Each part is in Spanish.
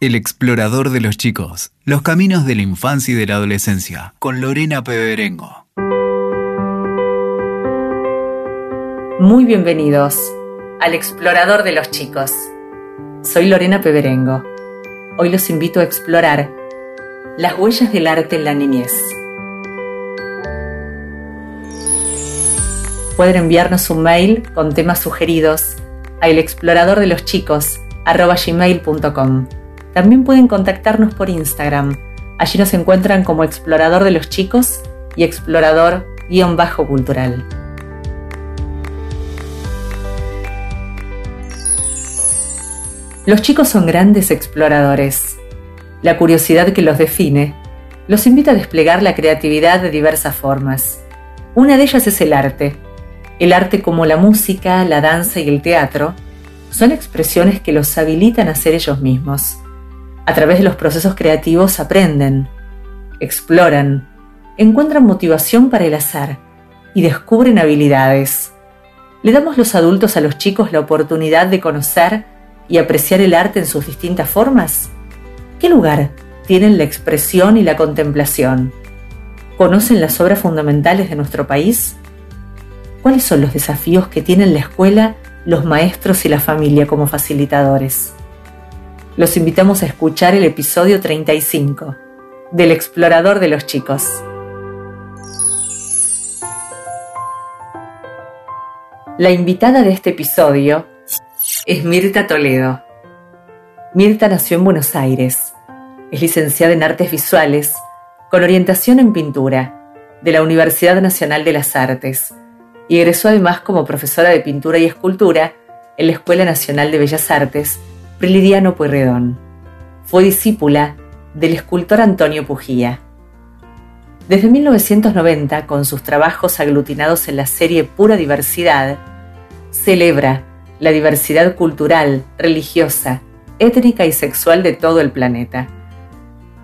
El explorador de los chicos, los caminos de la infancia y de la adolescencia, con Lorena Peberengo. Muy bienvenidos al explorador de los chicos. Soy Lorena Peberengo. Hoy los invito a explorar las huellas del arte en la niñez. Pueden enviarnos un mail con temas sugeridos a elexploradordeloschicos.com también pueden contactarnos por Instagram. Allí nos encuentran como Explorador de los Chicos y Explorador-Cultural. Los chicos son grandes exploradores. La curiosidad que los define los invita a desplegar la creatividad de diversas formas. Una de ellas es el arte. El arte como la música, la danza y el teatro son expresiones que los habilitan a ser ellos mismos. A través de los procesos creativos aprenden, exploran, encuentran motivación para el azar y descubren habilidades. Le damos los adultos a los chicos la oportunidad de conocer y apreciar el arte en sus distintas formas. ¿Qué lugar tienen la expresión y la contemplación? ¿Conocen las obras fundamentales de nuestro país? ¿Cuáles son los desafíos que tienen la escuela, los maestros y la familia como facilitadores? Los invitamos a escuchar el episodio 35 del Explorador de los Chicos. La invitada de este episodio es Mirta Toledo. Mirta nació en Buenos Aires. Es licenciada en Artes Visuales con orientación en pintura de la Universidad Nacional de las Artes y egresó además como profesora de pintura y escultura en la Escuela Nacional de Bellas Artes Prilidiano Pueyrredón. Fue discípula del escultor Antonio Pujía. Desde 1990, con sus trabajos aglutinados en la serie Pura Diversidad, celebra la diversidad cultural, religiosa, étnica y sexual de todo el planeta.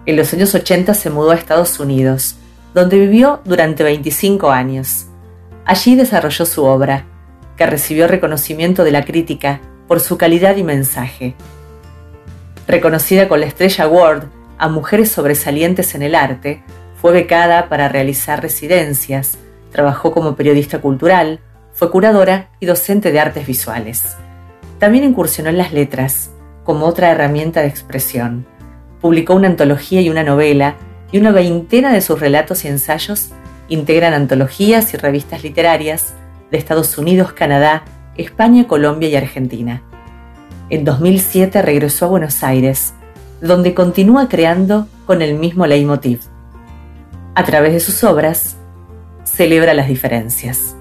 En los años 80 se mudó a Estados Unidos, donde vivió durante 25 años. Allí desarrolló su obra, que recibió reconocimiento de la crítica por su calidad y mensaje. Reconocida con la Estrella Award a Mujeres Sobresalientes en el Arte, fue becada para realizar residencias, trabajó como periodista cultural, fue curadora y docente de artes visuales. También incursionó en las letras, como otra herramienta de expresión. Publicó una antología y una novela, y una veintena de sus relatos y ensayos integran antologías y revistas literarias de Estados Unidos, Canadá, España, Colombia y Argentina. En 2007 regresó a Buenos Aires, donde continúa creando con el mismo leitmotiv. A través de sus obras, celebra las diferencias.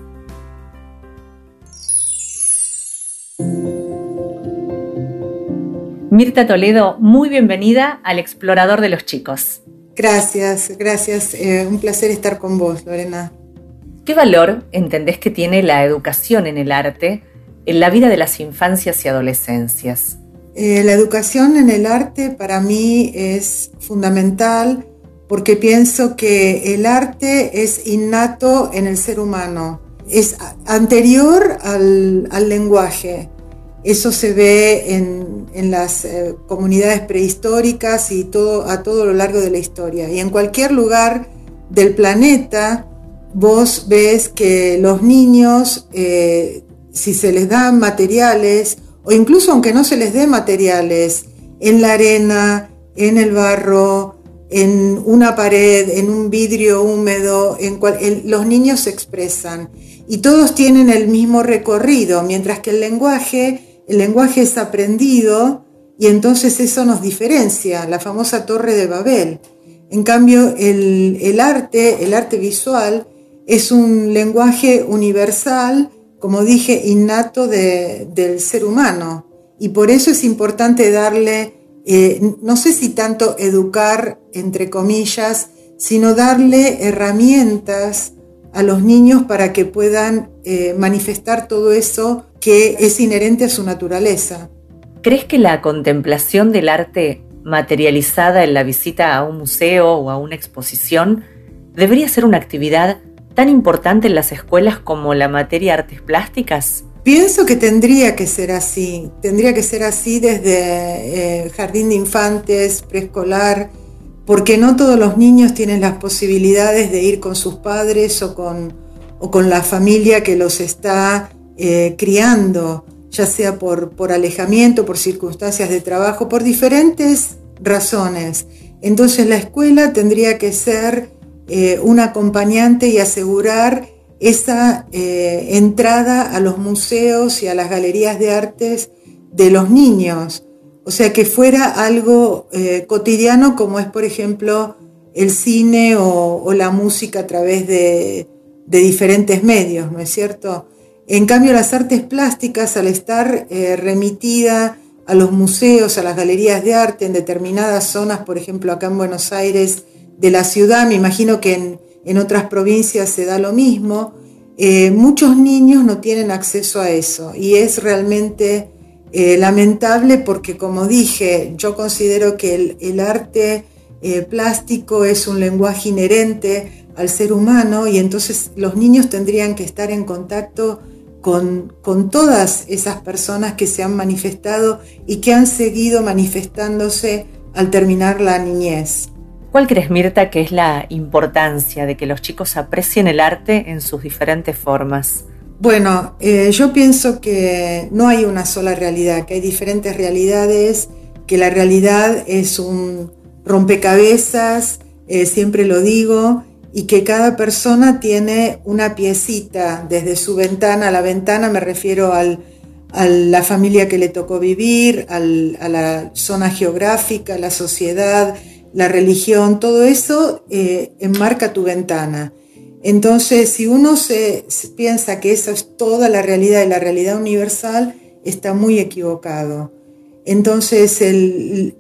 Mirta Toledo, muy bienvenida al Explorador de los Chicos. Gracias, gracias. Eh, un placer estar con vos, Lorena. ¿Qué valor entendés que tiene la educación en el arte en la vida de las infancias y adolescencias? Eh, la educación en el arte para mí es fundamental porque pienso que el arte es innato en el ser humano, es anterior al, lenguaje. Eso se ve en, las eh, comunidades prehistóricas y todo, a todo lo largo de la historia. Y en cualquier lugar del planeta, vos ves que los niños, eh, si se les dan materiales, o incluso aunque no se les dé materiales, en la arena, en el barro, en una pared, en un vidrio húmedo, en los niños se expresan y todos tienen el mismo recorrido, mientras que el lenguaje, el lenguaje es aprendido y entonces eso nos diferencia, la famosa torre de Babel. En cambio, el arte, el arte visual, es un lenguaje universal, como dije, innato del ser humano. Y por eso es importante darle, eh, no sé si tanto educar, entre comillas, sino darle herramientas a los niños para que puedan eh, manifestar todo eso que es inherente a su naturaleza. ¿Crees que la contemplación del arte materializada en la visita a un museo o a una exposición debería ser una actividad tan importante en las escuelas como la materia artes plásticas? Pienso que tendría que ser así, tendría que ser así desde eh, jardín de infantes, preescolar, porque no todos los niños tienen las posibilidades de ir con sus padres o con, o con la familia que los está eh, criando, ya sea por, por alejamiento, por circunstancias de trabajo, por diferentes razones. Entonces la escuela tendría que ser eh, un acompañante y asegurar esa eh, entrada a los museos y a las galerías de artes de los niños. O sea, que fuera algo eh, cotidiano como es, por ejemplo, el cine o, la música a través de, diferentes medios, ¿no es cierto? En cambio, las artes plásticas, al estar eh, remitida a los museos, a las galerías de arte en determinadas zonas, por ejemplo, acá en Buenos Aires, de la ciudad, me imagino que en, otras provincias se da lo mismo. Eh, muchos niños no tienen acceso a eso y es realmente eh, lamentable porque, como dije, yo considero que el, arte eh, plástico es un lenguaje inherente al ser humano y entonces los niños tendrían que estar en contacto con, con, todas esas personas que se han manifestado y que han seguido manifestándose al terminar la niñez. ¿Cuál crees, Mirta, que es la importancia de que los chicos aprecien el arte en sus diferentes formas? Bueno, eh, yo pienso que no hay una sola realidad, que hay diferentes realidades, que la realidad es un rompecabezas, eh, siempre lo digo, y que cada persona tiene una piecita desde su ventana a la ventana, me refiero a la familia que le tocó vivir, a la zona geográfica, a la sociedad, la religión, todo eso eh, enmarca tu ventana. Entonces, si uno se, piensa que esa es toda la realidad y la realidad universal, está muy equivocado. Entonces, el,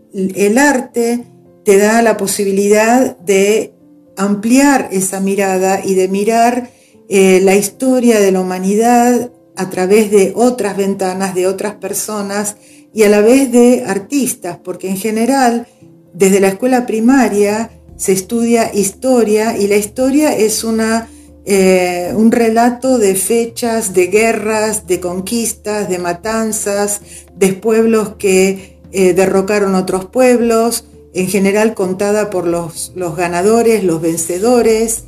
arte te da la posibilidad de ampliar esa mirada y de mirar eh, la historia de la humanidad a través de otras ventanas, de otras personas y a la vez de artistas, porque en general desde la escuela primaria se estudia historia y la historia es una, eh, un relato de fechas, de guerras, de conquistas, de matanzas, de pueblos que eh, derrocaron otros pueblos, en general contada por los, los ganadores, los vencedores,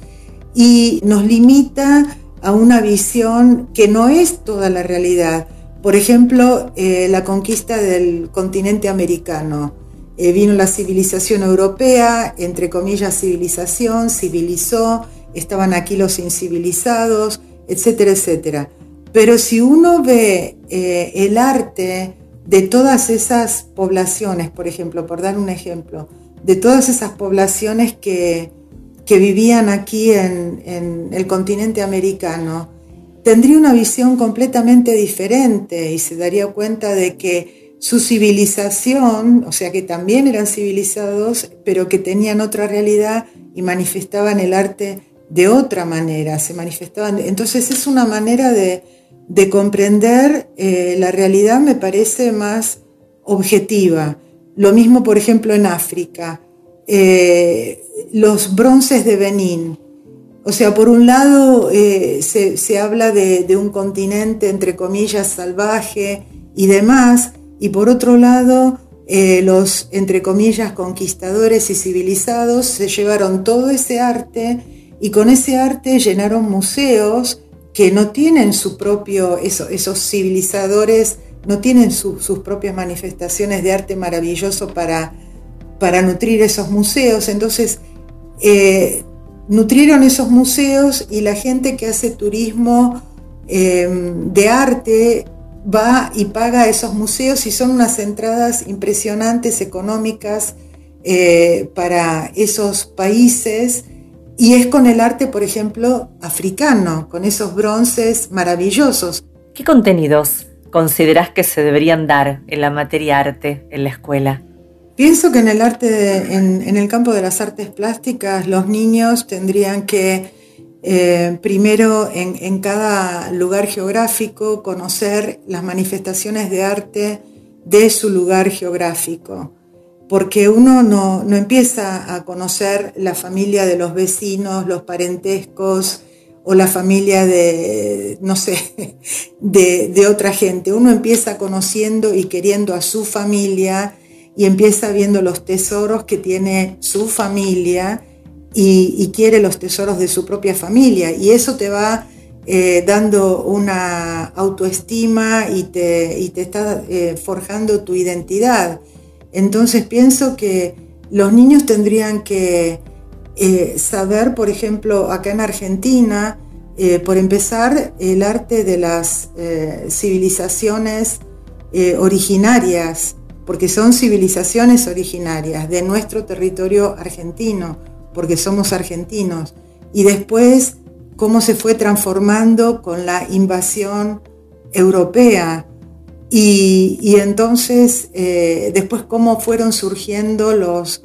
y nos limita a una visión que no es toda la realidad. Por ejemplo, eh, la conquista del continente americano eh, vino la civilización europea, entre comillas civilización, civilizó, estaban aquí los incivilizados, etcétera, etcétera. Pero si uno ve eh, el arte de todas esas poblaciones, por ejemplo, por dar un ejemplo, de todas esas poblaciones que, que vivían aquí en, en el continente americano, tendría una visión completamente diferente y se daría cuenta de que su civilización, o sea que también eran civilizados, pero que tenían otra realidad y manifestaban el arte de otra manera, se manifestaban. Entonces es una manera de, comprender eh, la realidad, me parece más objetiva. Lo mismo, por ejemplo, en África, eh, los bronces de Benín. O sea, por un lado eh, se, habla de, de un continente, entre comillas, salvaje y demás, y por otro lado, eh, los, entre comillas, conquistadores y civilizados se llevaron todo ese arte y con ese arte llenaron museos que no tienen su propio, esos civilizadores no tienen sus propias manifestaciones de arte maravilloso para, para nutrir esos museos. Entonces, eh, nutrieron esos museos y la gente que hace turismo eh, de arte va y paga esos museos y son unas entradas impresionantes económicas eh, para esos países y es con el arte, por ejemplo, africano, con esos bronces maravillosos. ¿Qué contenidos consideras que se deberían dar en la materia arte en la escuela? Pienso que en el arte, en el campo de las artes plásticas, los niños tendrían que eh, primero, en, cada lugar geográfico, conocer las manifestaciones de arte de su lugar geográfico, porque uno no, empieza a conocer la familia de los vecinos, los parentescos o la familia de, no sé, de, otra gente. Uno empieza conociendo y queriendo a su familia y empieza viendo los tesoros que tiene su familia y, quiere los tesoros de su propia familia. Y eso te va eh, dando una autoestima y te, te está eh, forjando tu identidad. Entonces pienso que los niños tendrían que eh, saber, por ejemplo, acá en Argentina, por empezar, el arte de las civilizaciones originarias, porque son civilizaciones originarias de nuestro territorio argentino, porque somos argentinos, y después cómo se fue transformando con la invasión europea. Y, entonces, después cómo fueron surgiendo los,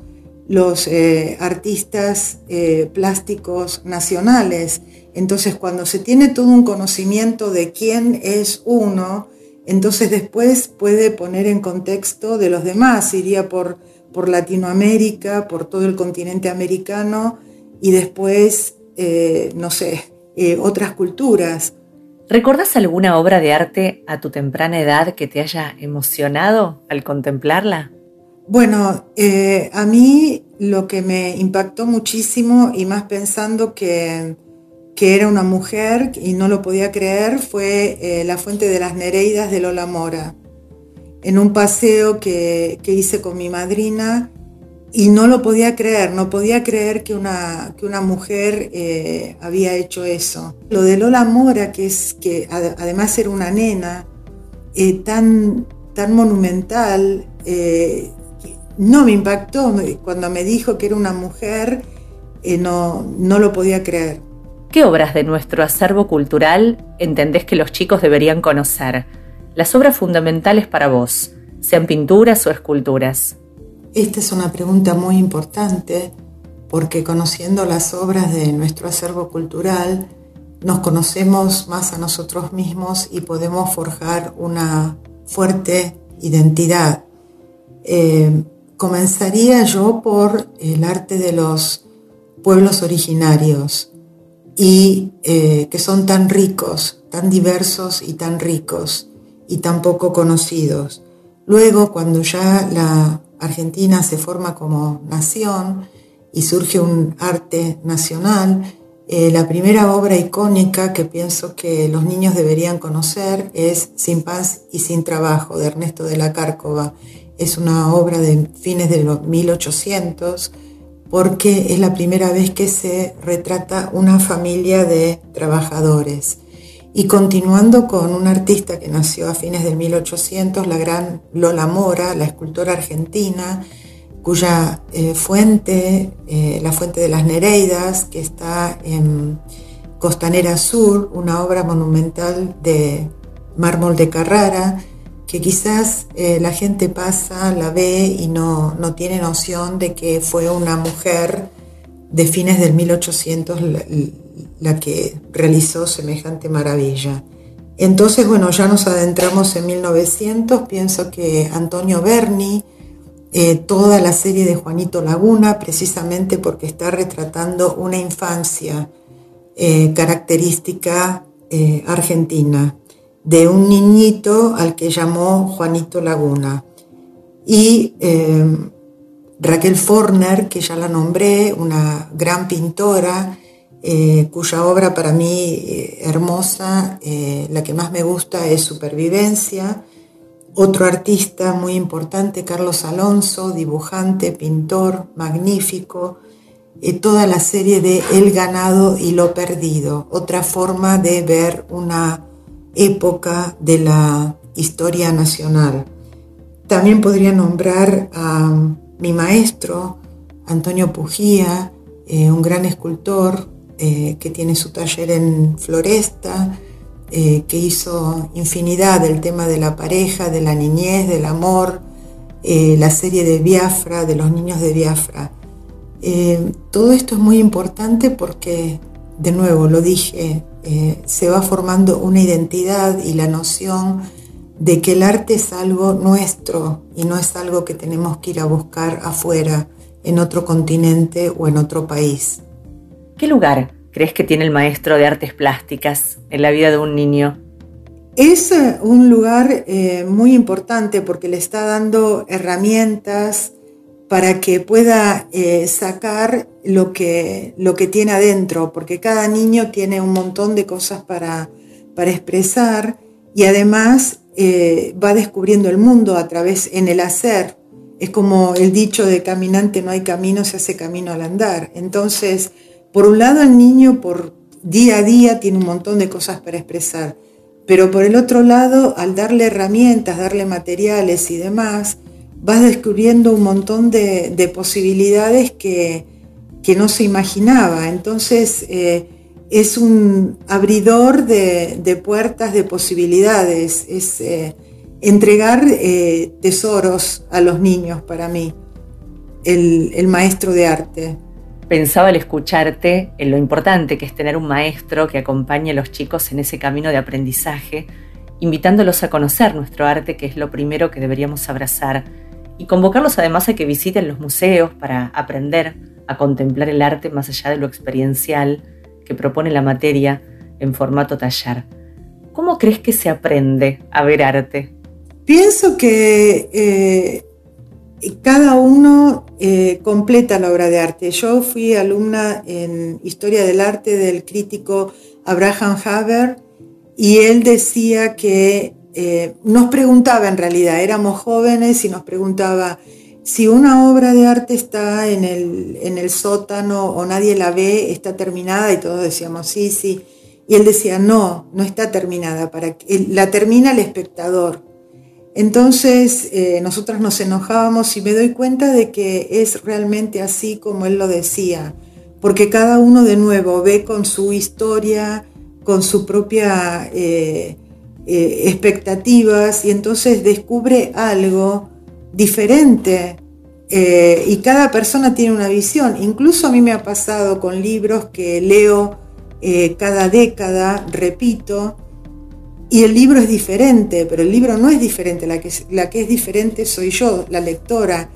los eh, artistas eh, plásticos nacionales. Entonces, cuando se tiene todo un conocimiento de quién es uno, entonces después puede poner en contexto de los demás, iría por, por Latinoamérica, por todo el continente americano y después, eh, no sé, otras culturas. ¿Recuerdas alguna obra de arte a tu temprana edad que te haya emocionado al contemplarla? Bueno, eh, a mí lo que me impactó muchísimo y más pensando que, era una mujer y no lo podía creer fue eh, la fuente de las Nereidas de Lola Mora. En un paseo que, hice con mi madrina y no lo podía creer, no podía creer que una, que una mujer eh, había hecho eso. Lo de Lola Mora, que es que además era una nena tan, tan monumental, no me impactó. Cuando me dijo que era una mujer, eh, no, no lo podía creer. ¿Qué obras de nuestro acervo cultural entendés que los chicos deberían conocer? Las obras fundamentales para vos, sean pinturas o esculturas. Esta es una pregunta muy importante porque conociendo las obras de nuestro acervo cultural, nos conocemos más a nosotros mismos y podemos forjar una fuerte identidad. Eh, Comenzaría yo por el arte de los pueblos originarios y eh, que son tan ricos, tan diversos y tan ricos y tan poco conocidos. Luego, cuando ya la Argentina se forma como nación y surge un arte nacional, eh, la primera obra icónica que pienso que los niños deberían conocer es Sin paz y sin trabajo de Ernesto de la Cárcova es una obra de fines de los 1800 porque es la primera vez que se retrata una familia de trabajadores. Y continuando con un artista que nació a fines del 1800, la gran Lola Mora, la escultora argentina, cuya eh, fuente, eh, la fuente de las Nereidas, que está en Costanera Sur, una obra monumental de mármol de Carrara, que quizás eh, la gente pasa, la ve y no, tiene noción de que fue una mujer de fines del 1800 la, que realizó semejante maravilla. Entonces, bueno, ya nos adentramos en 1900, pienso que Antonio Berni, eh, toda la serie de Juanito Laguna, precisamente porque está retratando una infancia eh, característica argentina de un niñito al que llamó Juanito Laguna. Y eh, Raquel Forner, que ya la nombré, una gran pintora, eh, cuya obra para mí eh, hermosa, la que más me gusta es Supervivencia. Otro artista muy importante, Carlos Alonso, dibujante, pintor, magnífico. toda la serie de El ganado y lo perdido, otra forma de ver una época de la historia nacional. También podría nombrar a mi maestro, Antonio Pujía, eh, un gran escultor eh, que tiene su taller en Floresta, eh, que hizo infinidad del tema de la pareja, de la niñez, del amor, la serie de Biafra, de los niños de Biafra. todo esto es muy importante porque, de nuevo, lo dije, eh, se va formando una identidad y la noción de que el arte es algo nuestro y no es algo que tenemos que ir a buscar afuera, en otro continente o en otro país. ¿Qué lugar crees que tiene el maestro de artes plásticas en la vida de un niño? Es eh, un lugar eh, muy importante porque le está dando herramientas para que pueda eh, sacar lo que, lo que tiene adentro, porque cada niño tiene un montón de cosas para, para expresar y además va descubriendo el mundo a través en el hacer. Es como el dicho de caminante no hay camino, se hace camino al andar. Entonces, por un lado el niño por día a día tiene un montón de cosas para expresar pero por el otro lado, al darle herramientas, darle materiales y demás, vas descubriendo un montón de, posibilidades que, no se imaginaba. Entonces, eh, es un abridor de, puertas de posibilidades, es eh, entregar eh, tesoros a los niños para mí, el maestro de arte pensaba al escucharte en lo importante que es tener un maestro que acompañe a los chicos en ese camino de aprendizaje, invitándolos a conocer nuestro arte, que es lo primero que deberíamos abrazar, y convocarlos además a que visiten los museos para aprender a contemplar el arte más allá de lo experiencial que propone la materia en formato taller. ¿Cómo crees que se aprende a ver arte? Pienso que eh, cada uno eh, completa la obra de arte. Yo fui alumna en Historia del Arte del crítico Abraham Haber y él decía que eh, nos preguntaba en realidad, éramos jóvenes y nos preguntaba si una obra de arte está en el, en el sótano o nadie la ve, está terminada y todos decíamos sí, sí. Y él decía, no, no está terminada, para, la termina el espectador. Entonces eh, nosotras nos enojábamos y me doy cuenta de que es realmente así como él lo decía, porque cada uno de nuevo ve con su historia, con su propia eh, eh, expectativas y entonces descubre algo diferente y cada persona tiene una visión. Incluso a mí me ha pasado con libros que leo cada década, repito, y el libro es diferente, pero el libro no es diferente, la que, es diferente soy yo, la lectora.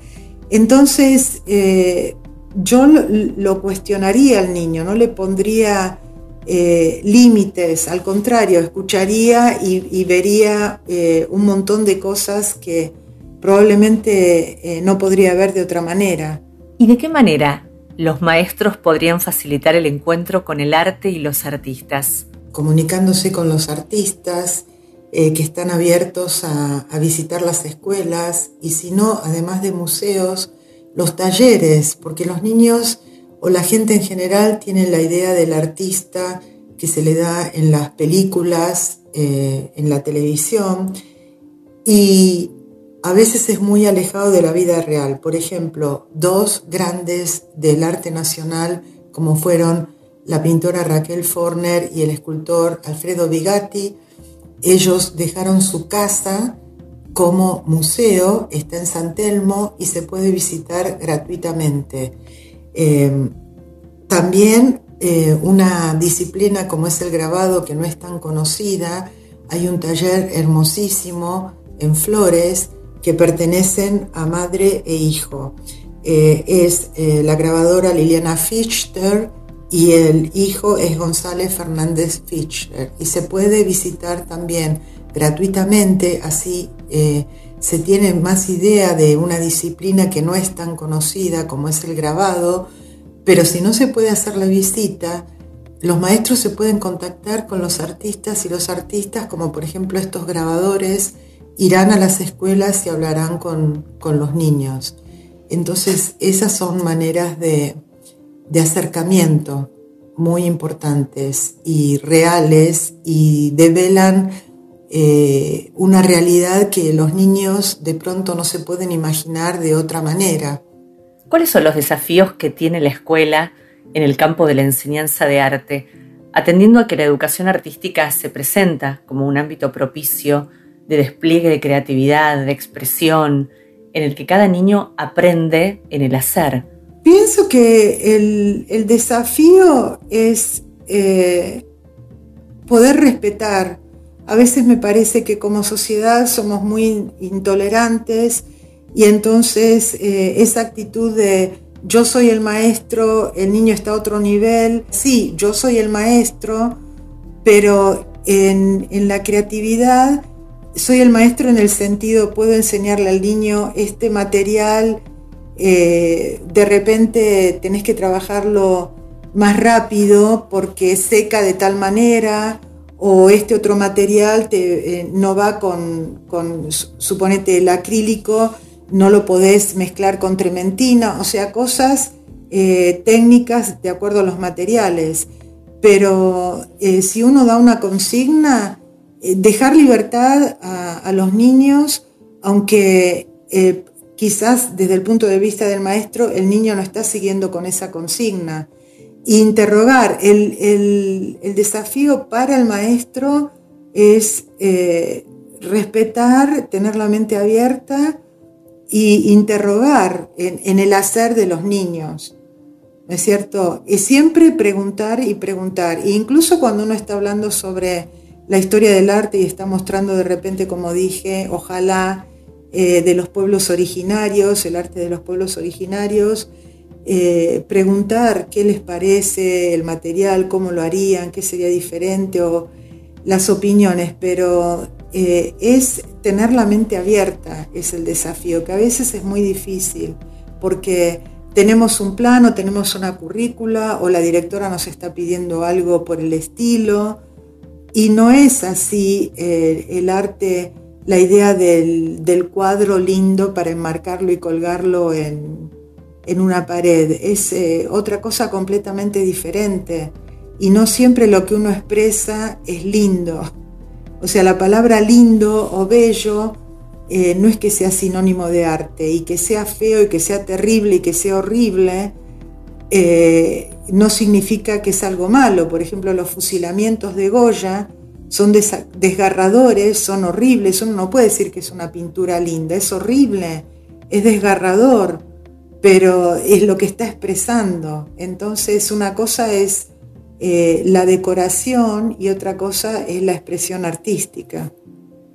Entonces, eh, yo lo, cuestionaría al niño, no le pondría eh, límites, al contrario, escucharía y, vería eh, un montón de cosas que probablemente no podría ver de otra manera. ¿Y de qué manera los maestros podrían facilitar el encuentro con el arte y los artistas? Comunicándose con los artistas eh, que están abiertos a, visitar las escuelas y si no, además de museos, los talleres, porque los niños o la gente en general tienen la idea del artista que se le da en las películas, eh, en la televisión, y a veces es muy alejado de la vida real. Por ejemplo, dos grandes del arte nacional, como fueron la pintora Raquel Forner y el escultor Alfredo Bigatti. Ellos dejaron su casa como museo, está en San Telmo y se puede visitar gratuitamente. Eh, también eh, una disciplina como es el grabado que no es tan conocida, hay un taller hermosísimo en Flores que pertenecen a madre e hijo. Eh, es la grabadora Liliana Fichter, y el hijo es González Fernández Fischer y se puede visitar también gratuitamente, así eh, se tiene más idea de una disciplina que no es tan conocida como es el grabado, pero si no se puede hacer la visita, los maestros se pueden contactar con los artistas y los artistas, como por ejemplo estos grabadores, irán a las escuelas y hablarán con, con los niños. Entonces esas son maneras de, de acercamiento muy importantes y reales y develan eh, una realidad que los niños de pronto no se pueden imaginar de otra manera. ¿Cuáles son los desafíos que tiene la escuela en el campo de la enseñanza de arte, atendiendo a que la educación artística se presenta como un ámbito propicio de despliegue de creatividad, de expresión, en el que cada niño aprende en el hacer? Pienso que el, desafío es eh, poder respetar. A veces me parece que como sociedad somos muy intolerantes y entonces eh, esa actitud de, yo soy el maestro, el niño está a otro nivel. Sí, yo soy el maestro, pero en, la creatividad soy el maestro en el sentido, puedo enseñarle al niño este material, eh, de repente tenés que trabajarlo más rápido porque seca de tal manera, o este otro material te, eh, no va con, suponete, el acrílico, no lo podés mezclar con trementina, o sea, cosas eh, técnicas de acuerdo a los materiales. Pero si uno da una consigna, dejar libertad a, los niños, aunque quizás desde el punto de vista del maestro el niño no está siguiendo con esa consigna interrogar. El, desafío para el maestro es eh, respetar, tener la mente abierta e interrogar en, el hacer de los niños. ¿No es cierto? Y siempre preguntar y preguntar. E incluso cuando uno está hablando sobre la historia del arte y está mostrando de repente, como dije, ojalá eh, de los pueblos originarios, el arte de los pueblos originarios, eh, preguntar qué les parece el material, cómo lo harían, qué sería diferente o las opiniones, pero eh, es tener la mente abierta, es el desafío, que a veces es muy difícil, porque tenemos un plano, tenemos una currícula o la directora nos está pidiendo algo por el estilo, y no es así el arte, la idea del cuadro lindo para enmarcarlo y colgarlo en, una pared, es eh, otra cosa completamente diferente. Y no siempre lo que uno expresa es lindo. O sea, la palabra lindo o bello eh, no es que sea sinónimo de arte y que sea feo y que sea terrible y que sea horrible, eh, no significa que es algo malo. Por ejemplo, los fusilamientos de Goya son desgarradores, son horribles. Uno no puede decir que es una pintura linda, es horrible, es desgarrador pero es lo que está expresando. Entonces una cosa es eh, la decoración y otra cosa es la expresión artística.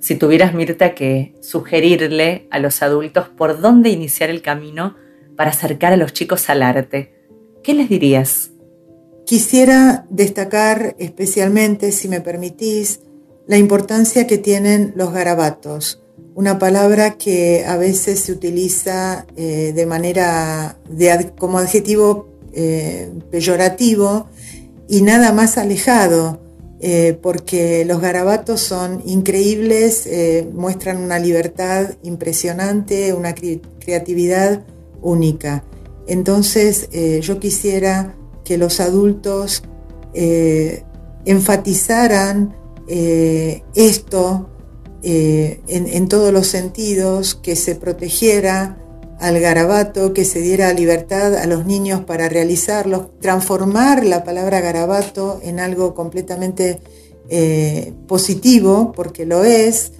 Si tuvieras, Mirta, que sugerirle a los adultos por dónde iniciar el camino para acercar a los chicos al arte, ¿qué les dirías? Quisiera destacar especialmente, si me permitís, la importancia que tienen los garabatos una palabra que a veces se utiliza eh, de manera como adjetivo eh, peyorativo y nada más alejado, eh, porque los garabatos son increíbles, muestran una libertad impresionante, una creatividad única. Entonces yo quisiera que los adultos enfatizaran esto eh, en, todos los sentidos, que se protegiera al garabato, que se diera libertad a los niños para realizarlo, transformar la palabra garabato en algo completamente eh, positivo, porque lo es,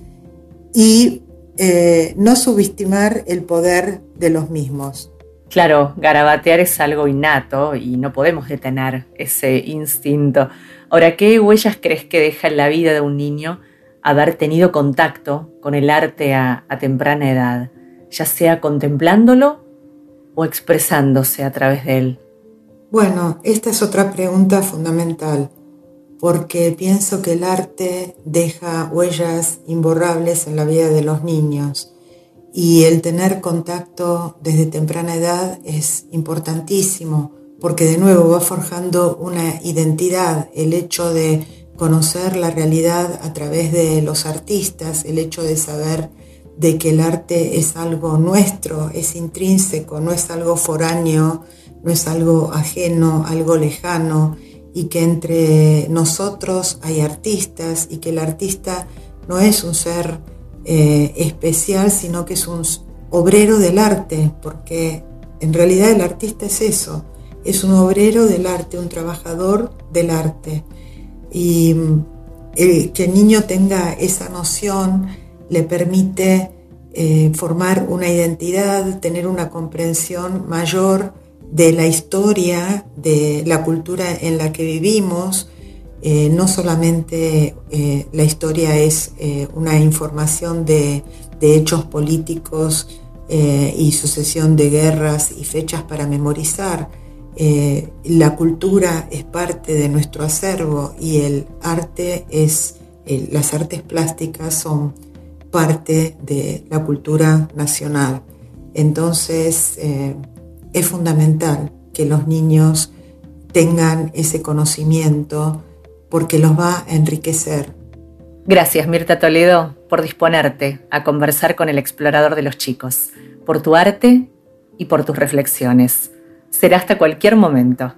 y eh, no subestimar el poder de los mismos. Claro, garabatear es algo innato y no podemos detener ese instinto. Ahora, ¿qué huellas crees que deja en la vida de un niño haber tenido contacto con el arte a, temprana edad, ya sea contemplándolo o expresándose a través de él? Bueno, esta es otra pregunta fundamental, porque pienso que el arte deja huellas imborrables en la vida de los niños y el tener contacto desde temprana edad es importantísimo, porque de nuevo va forjando una identidad, el hecho de conocer la realidad a través de los artistas, el hecho de saber de que el arte es algo nuestro, es intrínseco, no es algo foráneo, no es algo ajeno, algo lejano, y que entre nosotros hay artistas y que el artista no es un ser eh, especial, sino que es un obrero del arte, porque en realidad el artista es eso, es un obrero del arte, un trabajador del arte y eh, que el niño tenga esa noción le permite eh, formar una identidad, tener una comprensión mayor de la historia, de la cultura en la que vivimos. Eh, no solamente la historia es una información de, hechos políticos eh, y sucesión de guerras y fechas para memorizar. Eh, la cultura es parte de nuestro acervo y el arte es, las artes plásticas son parte de la cultura nacional. Entonces eh, es fundamental que los niños tengan ese conocimiento porque los va a enriquecer. Gracias Mirta Toledo por disponerte a conversar con el explorador de los chicos, por tu arte y por tus reflexiones. Será hasta cualquier momento.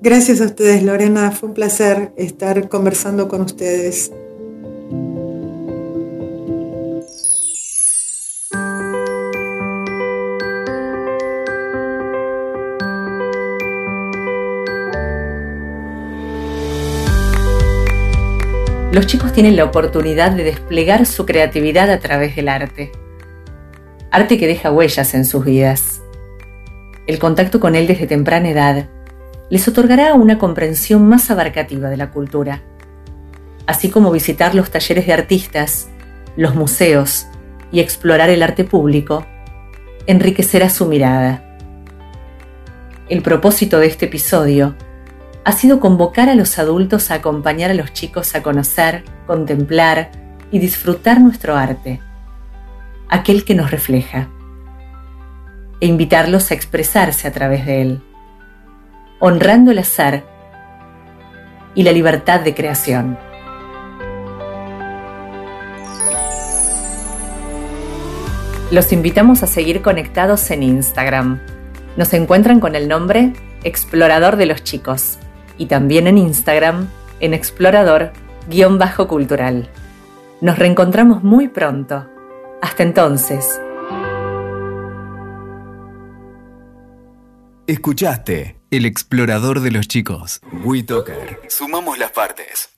Gracias a ustedes Lorena, fue un placer estar conversando con ustedes. Los chicos tienen la oportunidad de desplegar su creatividad a través del arte. Arte que deja huellas en sus vidas. El contacto con él desde temprana edad les otorgará una comprensión más abarcativa de la cultura, así como visitar los talleres de artistas, los museos y explorar el arte público, enriquecerá su mirada. El propósito de este episodio ha sido convocar a los adultos a acompañar a los chicos a conocer, contemplar y disfrutar nuestro arte, aquel que nos refleja, e invitarlos a expresarse a través de él, honrando el azar y la libertad de creación. Los invitamos a seguir conectados en Instagram. Nos encuentran con el nombre Explorador de los Chicos y también en Instagram en explorador-cultural. Nos reencontramos muy pronto. Hasta entonces. Escuchaste El explorador de los chicos. WeToker. Sumamos las partes.